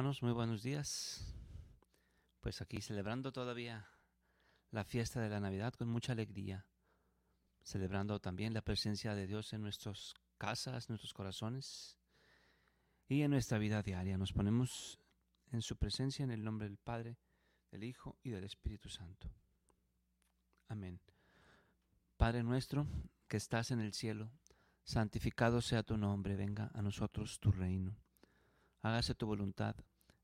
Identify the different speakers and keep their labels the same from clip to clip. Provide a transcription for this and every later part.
Speaker 1: Muy buenos días. Pues aquí celebrando todavía la fiesta de la Navidad con mucha alegría, celebrando también la presencia de Dios en nuestras casas, nuestros corazones y en nuestra vida diaria. Nos ponemos en su presencia en el nombre del Padre, del Hijo y del Espíritu Santo. Amén. Padre nuestro que estás en el cielo, santificado sea tu nombre, venga a nosotros tu reino. Hágase tu voluntad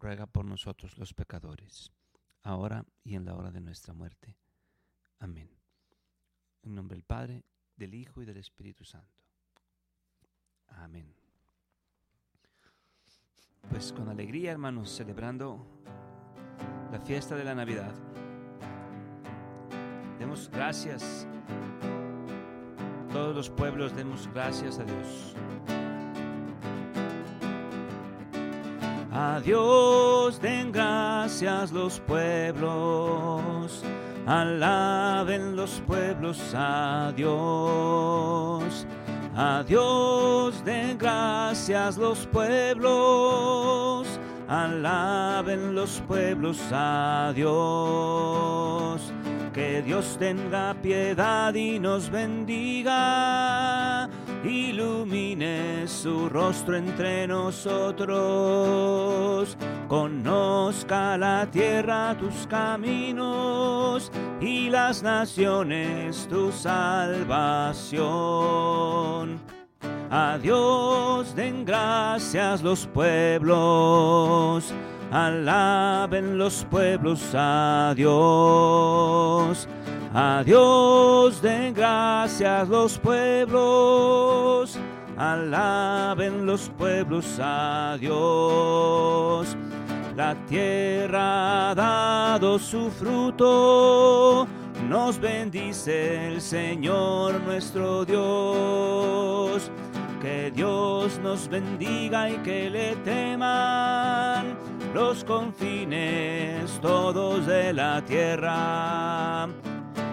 Speaker 1: ruega por nosotros los pecadores, ahora y en la hora de nuestra muerte. Amén. En nombre del Padre, del Hijo y del Espíritu Santo. Amén. Pues con alegría, hermanos, celebrando la fiesta de la Navidad. Demos gracias. Todos los pueblos demos gracias a Dios. A Dios den gracias los pueblos, alaben los pueblos a Dios. A den gracias los pueblos, alaben los pueblos a Dios. Que Dios tenga piedad y nos bendiga ilumine su rostro entre nosotros, conozca la tierra tus caminos y las naciones tu salvación. A Dios den gracias los pueblos, alaben los pueblos a Dios a Dios den gracias los pueblos, alaben los pueblos a Dios. La tierra ha dado su fruto, nos bendice el Señor nuestro Dios. Que Dios nos bendiga y que le teman los confines todos de la tierra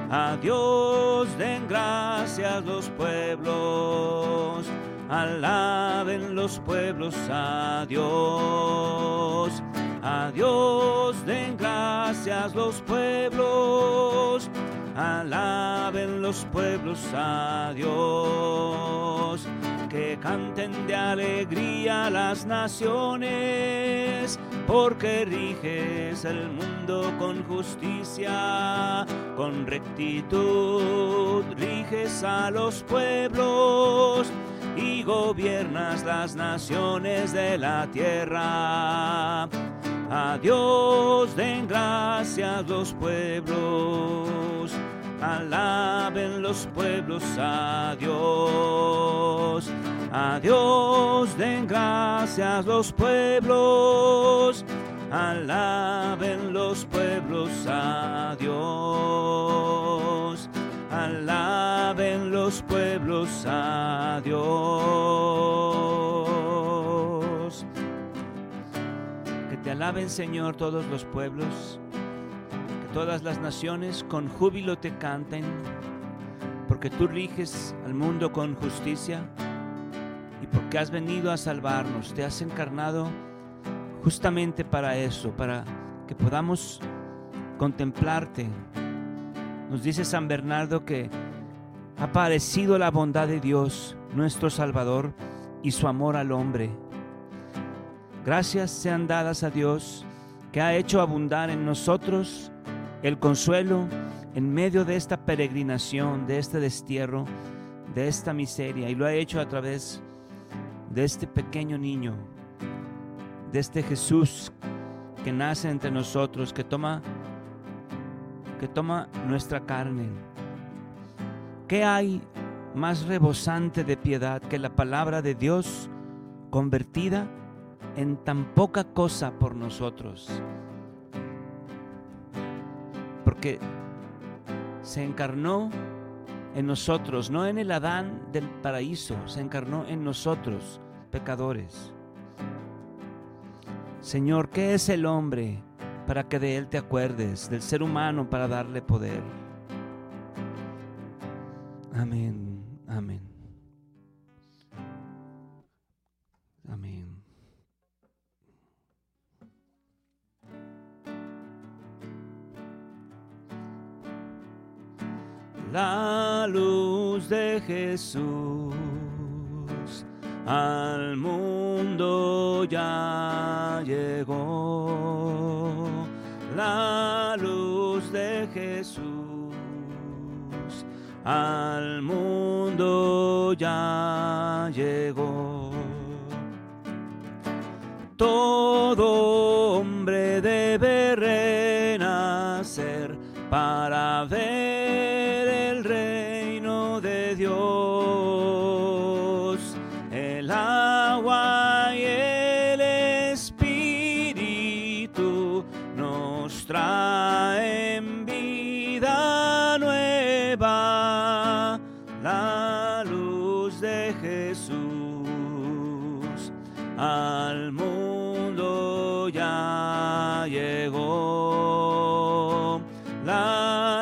Speaker 1: a Dios den gracias los pueblos, alaben los pueblos a Dios. A Dios den gracias los pueblos, alaben los pueblos a Dios. Que canten de alegría las naciones porque riges el mundo con justicia, con rectitud, riges a los pueblos y gobiernas las naciones de la tierra. A Dios den gracias los pueblos, alaben los pueblos a Dios a Dios den gracias los pueblos, alaben los pueblos a Dios, alaben los pueblos a Dios. Que te alaben Señor todos los pueblos, que todas las naciones con júbilo te canten, porque tú riges al mundo con justicia. Y porque has venido a salvarnos, te has encarnado justamente para eso, para que podamos contemplarte. Nos dice San Bernardo que ha parecido la bondad de Dios, nuestro Salvador, y su amor al hombre. Gracias sean dadas a Dios que ha hecho abundar en nosotros el consuelo en medio de esta peregrinación, de este destierro, de esta miseria, y lo ha hecho a través de este pequeño niño, de este Jesús que nace entre nosotros, que toma que toma nuestra carne. ¿Qué hay más rebosante de piedad que la palabra de Dios convertida en tan poca cosa por nosotros. Porque se encarnó en nosotros, no en el Adán del paraíso, se encarnó en nosotros, pecadores. Señor, ¿qué es el hombre para que de él te acuerdes, del ser humano para darle poder? Amén, amén. Amén. La luz de Jesús al mundo ya llegó. La luz de Jesús al mundo ya llegó.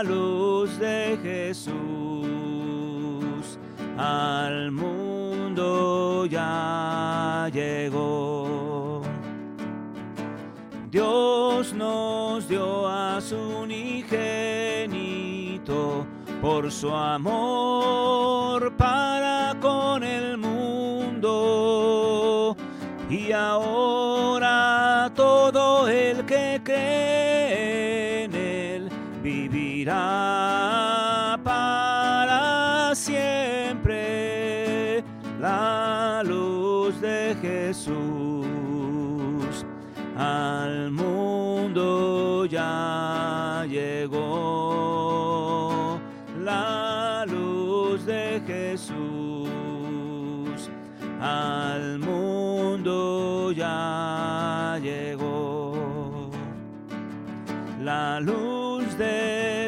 Speaker 1: Luz de Jesús al mundo ya llegó. Dios nos dio a su unigénito por su amor para con el mundo. Y ahora feet.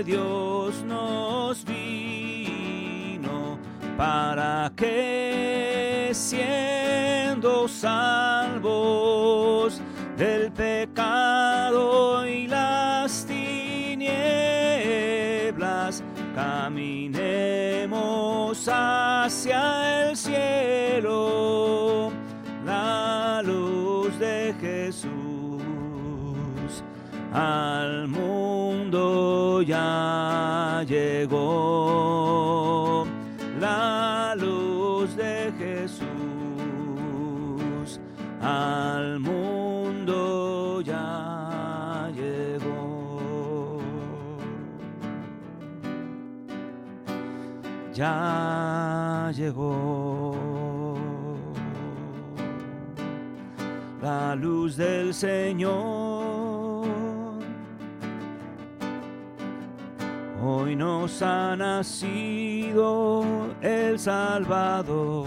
Speaker 1: Dios nos vino para que siendo salvos del pecado y las tinieblas caminemos hacia el cielo. La luz de Jesús ya llegó la luz del Señor. Hoy nos ha nacido el Salvador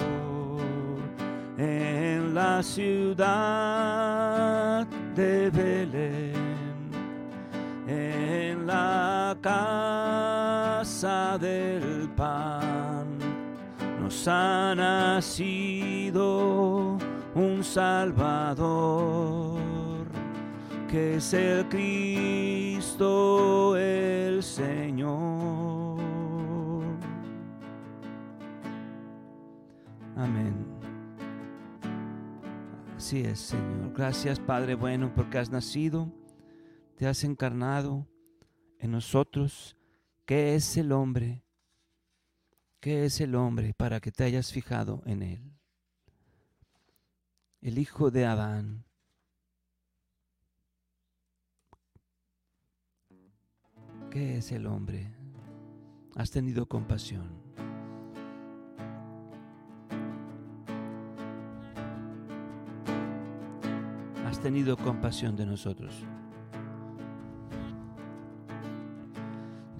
Speaker 1: en la ciudad de Belén, la casa del pan. Nos ha nacido un Salvador que es el Cristo el Señor. Amén. Así es, Señor. Gracias, Padre bueno, porque has nacido, te has encarnado en nosotros. ¿Qué es el hombre? ¿Qué es el hombre para que te hayas fijado en él? El hijo de Adán ¿Qué es el hombre? Has tenido compasión. Has tenido compasión de nosotros.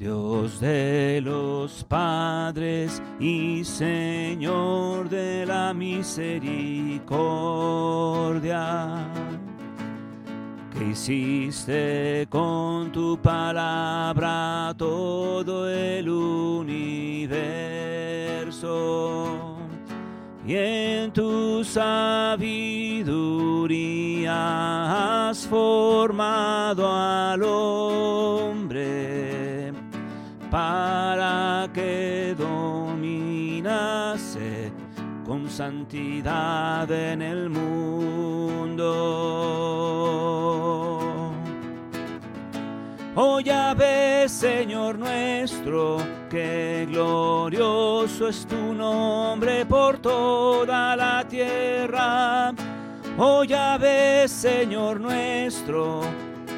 Speaker 1: Dios de los padres y Señor de la misericordia, que hiciste con tu palabra todo el universo y en tu sabiduría has formado al hombre santidad en el mundo. Oh ya ves, Señor nuestro, que glorioso es tu nombre por toda la tierra. Oh ya ves, Señor nuestro,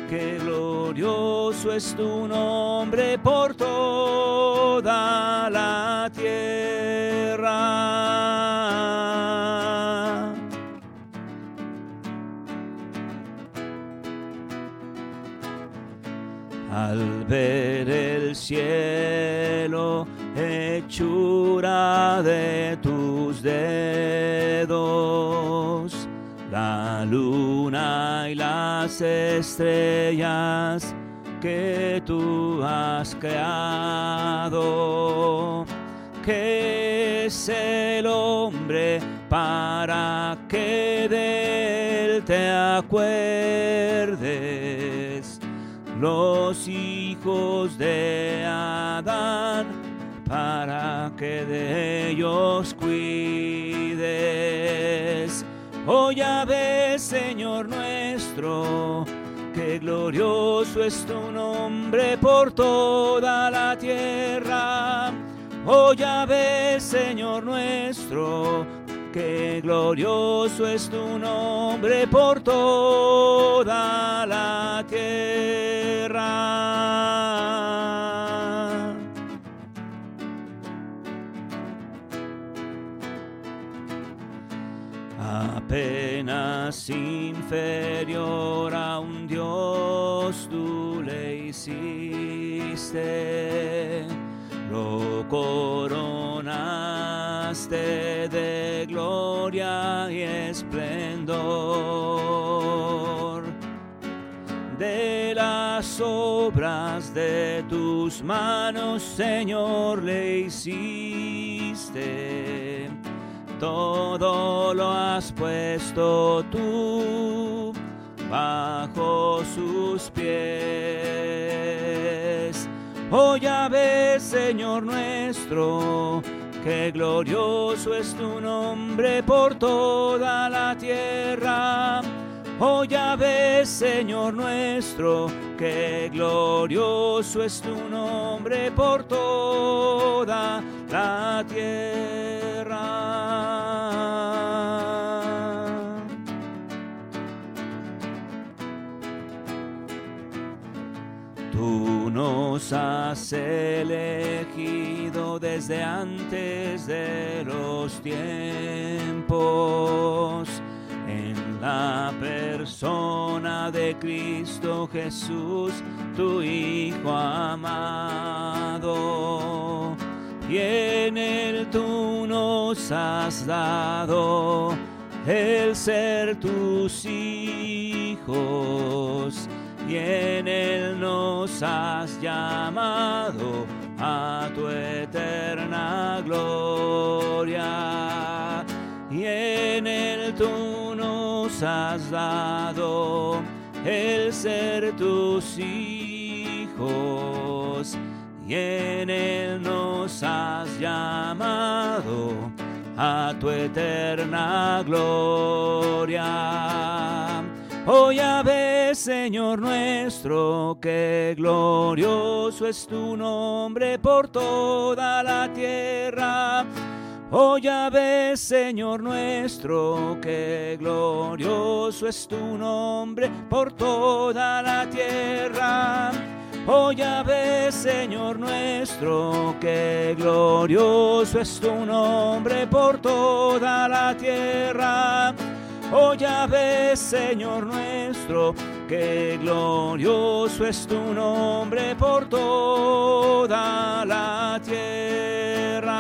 Speaker 1: que glorioso es tu nombre por toda la tierra. De tus dedos, la luna y las estrellas que tú has creado. Que es el hombre para que de él te acuerdes? Los hijos de Adán para que de ellos cuides. Oh ya ves, Señor nuestro, que glorioso es tu nombre por toda la tierra. Oh ya ves, Señor nuestro, que glorioso es tu nombre por toda la tierra. Apenas inferior a un Dios tú le hiciste, lo coronaste de gloria y esplendor. De las obras de tus manos, Señor, le hiciste todo lo has puesto tú bajo sus pies. Oh ya ves, Señor nuestro, que glorioso es tu nombre por toda la tierra. Oh ya ves, Señor nuestro, que glorioso es tu nombre por toda la tierra. Tú nos has elegido desde antes de los tiempos en la persona de Cristo Jesús, tu Hijo amado. Tú nos has dado el ser tus hijos. Y en él nos has llamado a tu eterna gloria. Y en él tú nos has dado el ser tus hijos. Y en él nos has llamado a tu eterna gloria. Oh ya ves, Señor nuestro, que glorioso es tu nombre por toda la tierra. Oh ya ves, Señor nuestro, que glorioso es tu nombre por toda la tierra. Oh ya ves, Señor nuestro, que glorioso es tu nombre por toda la tierra. Oh ya ves, Señor nuestro, Qué glorioso es tu nombre por toda la tierra.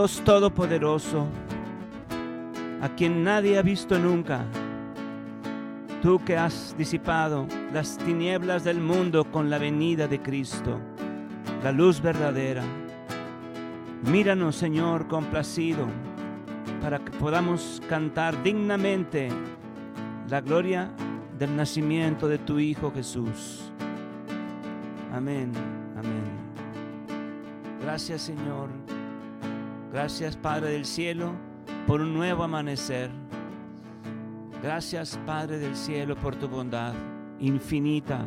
Speaker 1: Dios Todopoderoso, a quien nadie ha visto nunca, tú que has disipado las tinieblas del mundo con la venida de Cristo, la luz verdadera. Míranos, Señor, complacido, para que podamos cantar dignamente la gloria del nacimiento de tu Hijo Jesús. Amén, amén. Gracias, Señor. Gracias, Padre del cielo, por un nuevo amanecer. Gracias, Padre del cielo, por tu bondad infinita.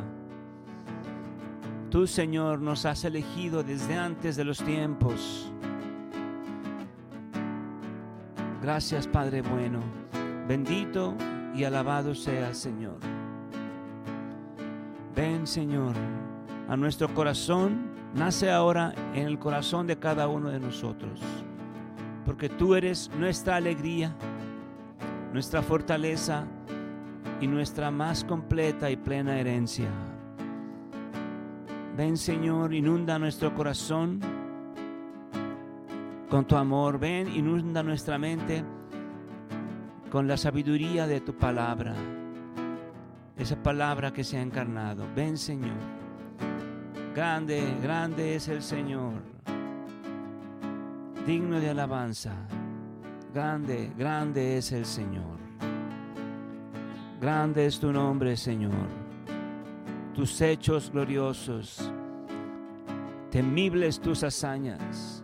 Speaker 1: Tú, Señor, nos has elegido desde antes de los tiempos. Gracias, Padre bueno. Bendito y alabado sea, Señor. Ven, Señor, a nuestro corazón. Nace ahora en el corazón de cada uno de nosotros. Porque tú eres nuestra alegría, nuestra fortaleza y nuestra más completa y plena herencia. Ven Señor, inunda nuestro corazón con tu amor. Ven, inunda nuestra mente con la sabiduría de tu palabra. Esa palabra que se ha encarnado. Ven Señor. Grande, grande es el Señor. Digno de alabanza. Grande, grande es el Señor. Grande es tu nombre, Señor. Tus hechos gloriosos. Temibles tus hazañas.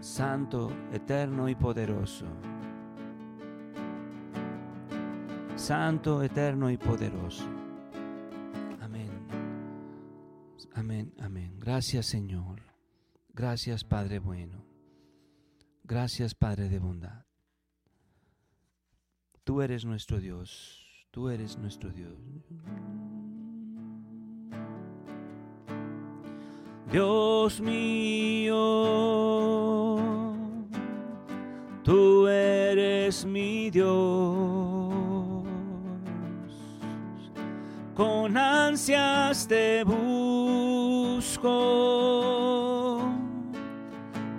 Speaker 1: Santo, eterno y poderoso. Santo, eterno y poderoso. Amén. Amén, amén. Gracias, Señor. Gracias, Padre bueno. Gracias, Padre de bondad. Tú eres nuestro Dios. Tú eres nuestro Dios. Dios mío, tú eres mi Dios. Con ansias te busco.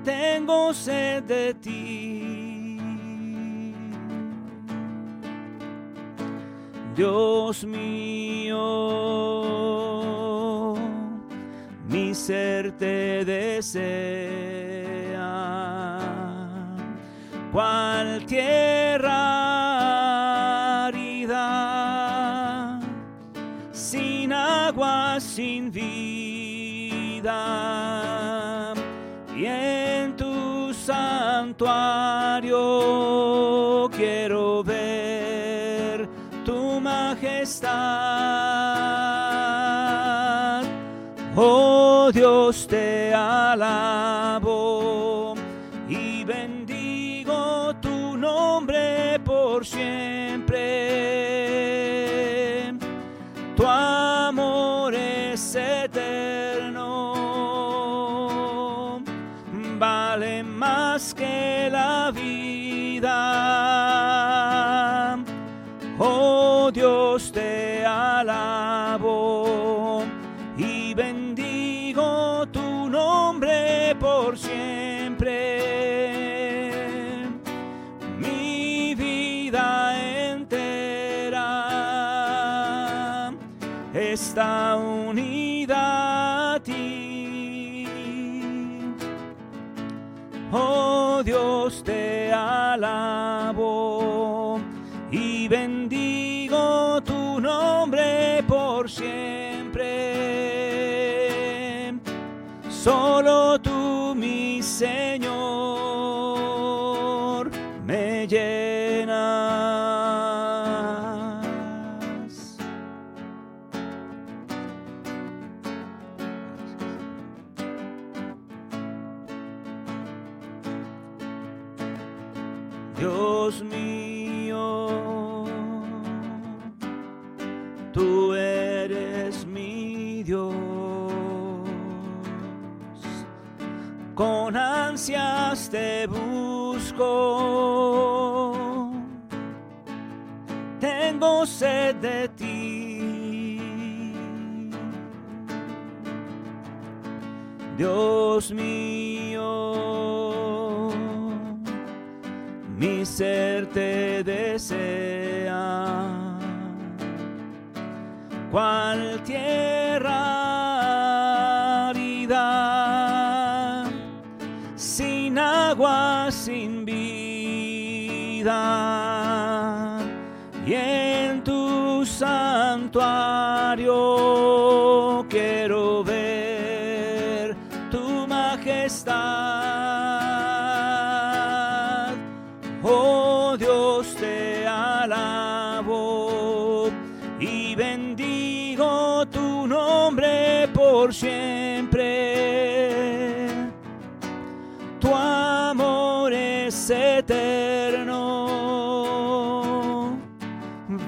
Speaker 1: Tengo sed de ti. Dios mío, mi ser te desea, cual tierra sin agua, sin vida, santuario quiero ver tu majestad. Oh Dios, te alabo y bendigo tu nombre por siempre. Tu amor es eterno, más que la vida. Dios mío, tú eres mi Dios. Con ansias te busco, tengo sed de ti. Dios mío. Ser te desea cual tierra sin agua, sin vida, y en tu santuario quiero ver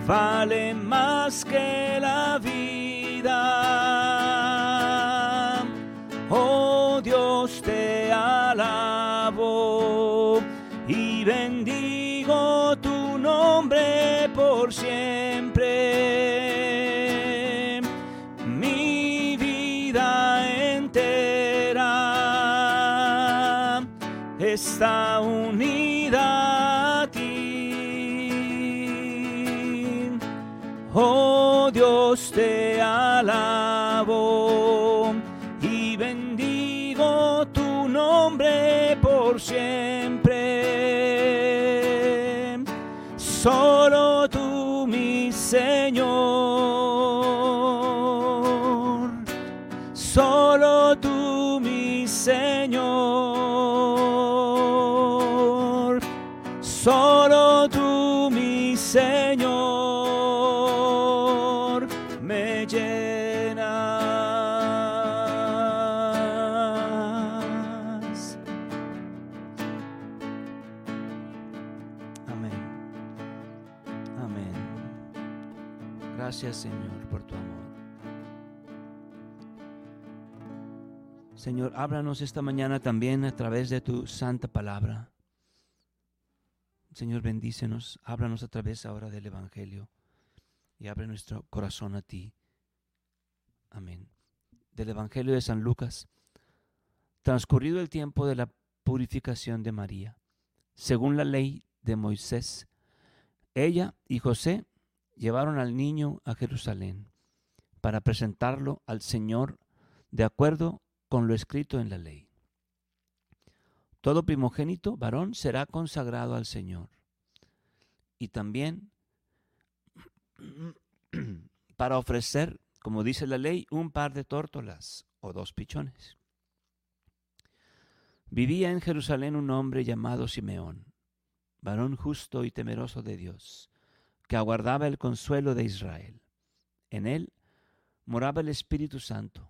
Speaker 1: vale más que la vida. Oh Dios, te alabo y bendigo tu nombre por siempre. Mi vida entera está alabo y bendigo tu nombre por siempre. Señor, háblanos esta mañana también a través de tu santa palabra. Señor, bendícenos, háblanos a través ahora del Evangelio y abre nuestro corazón a ti. Amén. Del Evangelio de San Lucas. Transcurrido el tiempo de la purificación de María, según la ley de Moisés, ella y José llevaron al niño a Jerusalén para presentarlo al Señor de acuerdo con lo escrito en la ley. Todo primogénito varón será consagrado al Señor. Y también para ofrecer, como dice la ley, un par de tórtolas o dos pichones. Vivía en Jerusalén un hombre llamado Simeón, varón justo y temeroso de Dios, que aguardaba el consuelo de Israel. En él moraba el Espíritu Santo,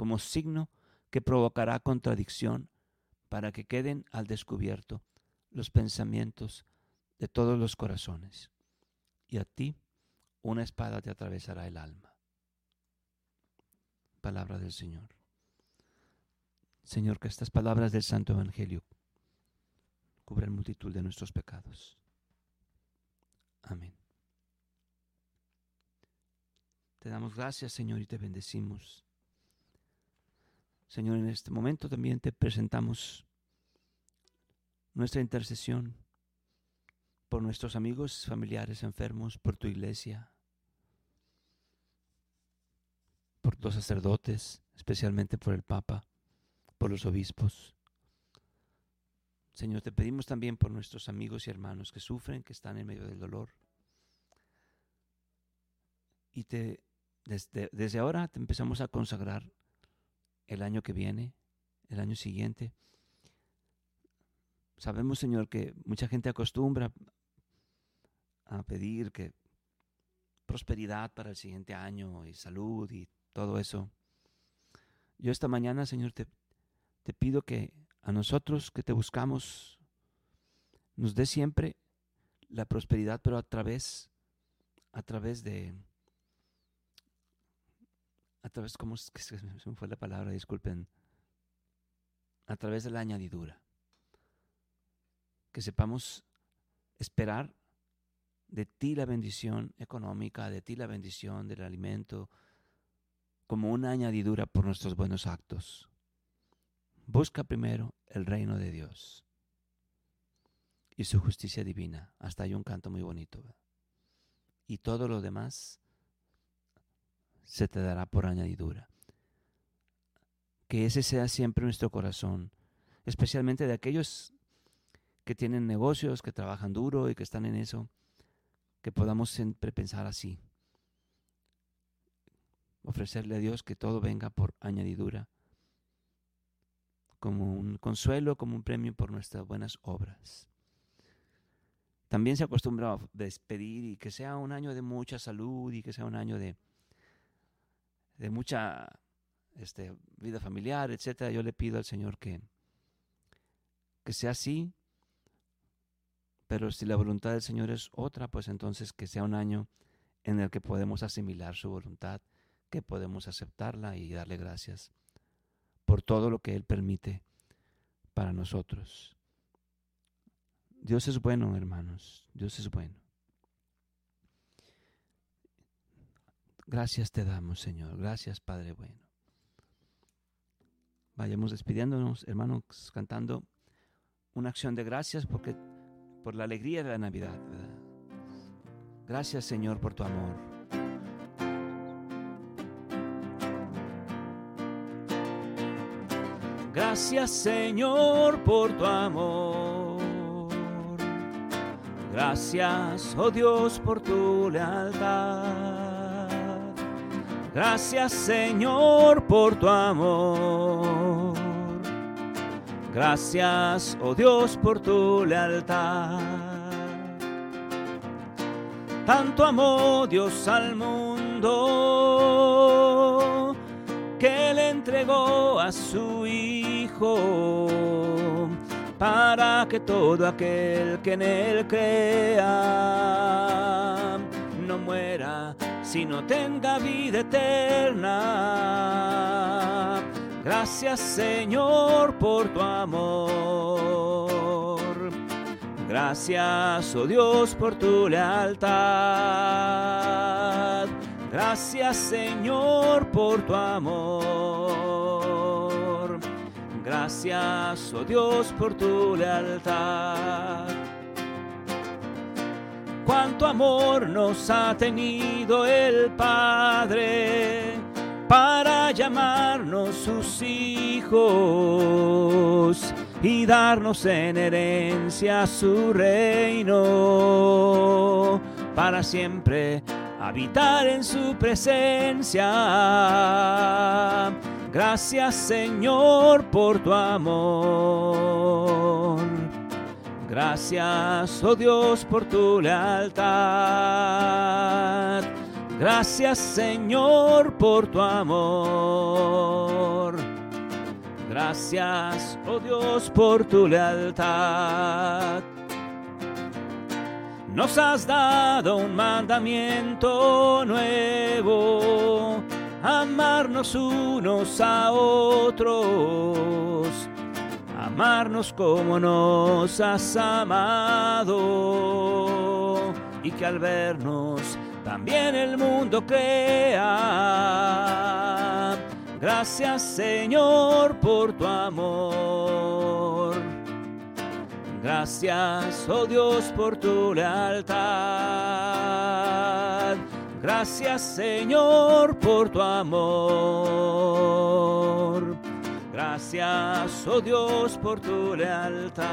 Speaker 1: como signo que provocará contradicción para que queden al descubierto los pensamientos de todos los corazones. Y a ti una espada te atravesará el alma. Palabra del Señor. Señor, que estas palabras del Santo Evangelio cubran multitud de nuestros pecados. Amén. Te damos gracias, Señor, y te bendecimos. Señor, en este momento también te presentamos nuestra intercesión por nuestros amigos, familiares enfermos, por tu iglesia, por los sacerdotes, especialmente por el Papa, por los obispos. Señor, te pedimos también por nuestros amigos y hermanos que sufren, que están en medio del dolor. Y te, desde, desde ahora te empezamos a consagrar el año que viene, el año siguiente. Sabemos, Señor, que mucha gente acostumbra a pedir que prosperidad para el siguiente año y salud y todo eso. Yo esta mañana, Señor, te, te pido que a nosotros que te buscamos nos dé siempre la prosperidad, pero a través, a través de, a través, ¿cómo fue la palabra? Disculpen, a través de la añadidura. Que sepamos esperar de ti la bendición económica, de ti la bendición del alimento, como una añadidura por nuestros buenos actos. Busca primero el reino de Dios y su justicia divina. Hasta hay un canto muy bonito. Y todo lo demás se te dará por añadidura. Que ese sea siempre nuestro corazón, especialmente de aquellos que tienen negocios, que trabajan duro y que están en eso, que podamos siempre pensar así. Ofrecerle a Dios que todo venga por añadidura, como un consuelo, como un premio por nuestras buenas obras. También se acostumbra a despedir y que sea un año de mucha salud y que sea un año de, de mucha este, vida familiar, etcétera. Yo le pido al Señor que, que sea así, pero si la voluntad del Señor es otra, pues entonces que sea un año en el que podemos asimilar su voluntad, que podemos aceptarla y darle gracias por todo lo que Él permite para nosotros. Dios es bueno, hermanos, Dios es bueno. Gracias te damos, Señor. Gracias, Padre bueno. Vayamos despidiéndonos, hermanos, cantando una acción de gracias porque por la alegría de la Navidad. Gracias Señor por tu amor. Gracias Señor por tu amor. Gracias, oh Dios, por tu lealtad. Gracias Señor por tu amor. Gracias, oh Dios, por tu lealtad. Tanto amó Dios al mundo que le entregó a su Hijo para que todo aquel que en él crea no muera, sino tenga vida eterna Gracias Señor por tu amor. Gracias, oh Dios, por tu lealtad. Gracias Señor por tu amor. Gracias, oh Dios, por tu lealtad. Cuánto amor nos ha tenido el Padre para llamarnos sus hijos y darnos en herencia su reino para siempre habitar en su presencia. Gracias Señor por tu amor. Gracias, oh Dios, por tu lealtad. Gracias Señor por tu amor. Gracias, oh Dios, por tu lealtad. Nos has dado un mandamiento nuevo, amarnos unos a otros, amarnos como nos has amado y que al vernos también el mundo crea. Gracias Señor por tu amor. Gracias, oh Dios, por tu lealtad. Gracias, Señor, por tu amor. Gracias, oh Dios, por tu lealtad.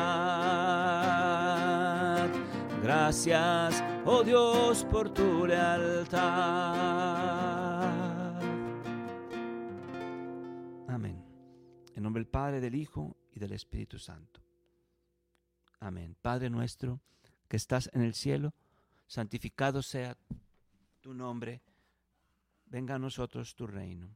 Speaker 1: Gracias, oh Dios, por tu lealtad. Amén. En nombre del Padre, del Hijo y del Espíritu Santo. Amén. Padre nuestro que estás en el cielo, santificado sea tu nombre. Venga a nosotros tu reino.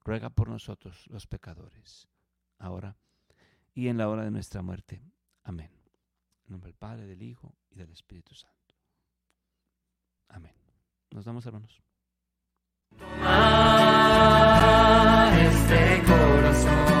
Speaker 1: ruega por nosotros los pecadores, ahora y en la hora de nuestra muerte. Amén. En nombre del Padre, del Hijo y del Espíritu Santo. Amén. Nos damos hermanos. Este corazón.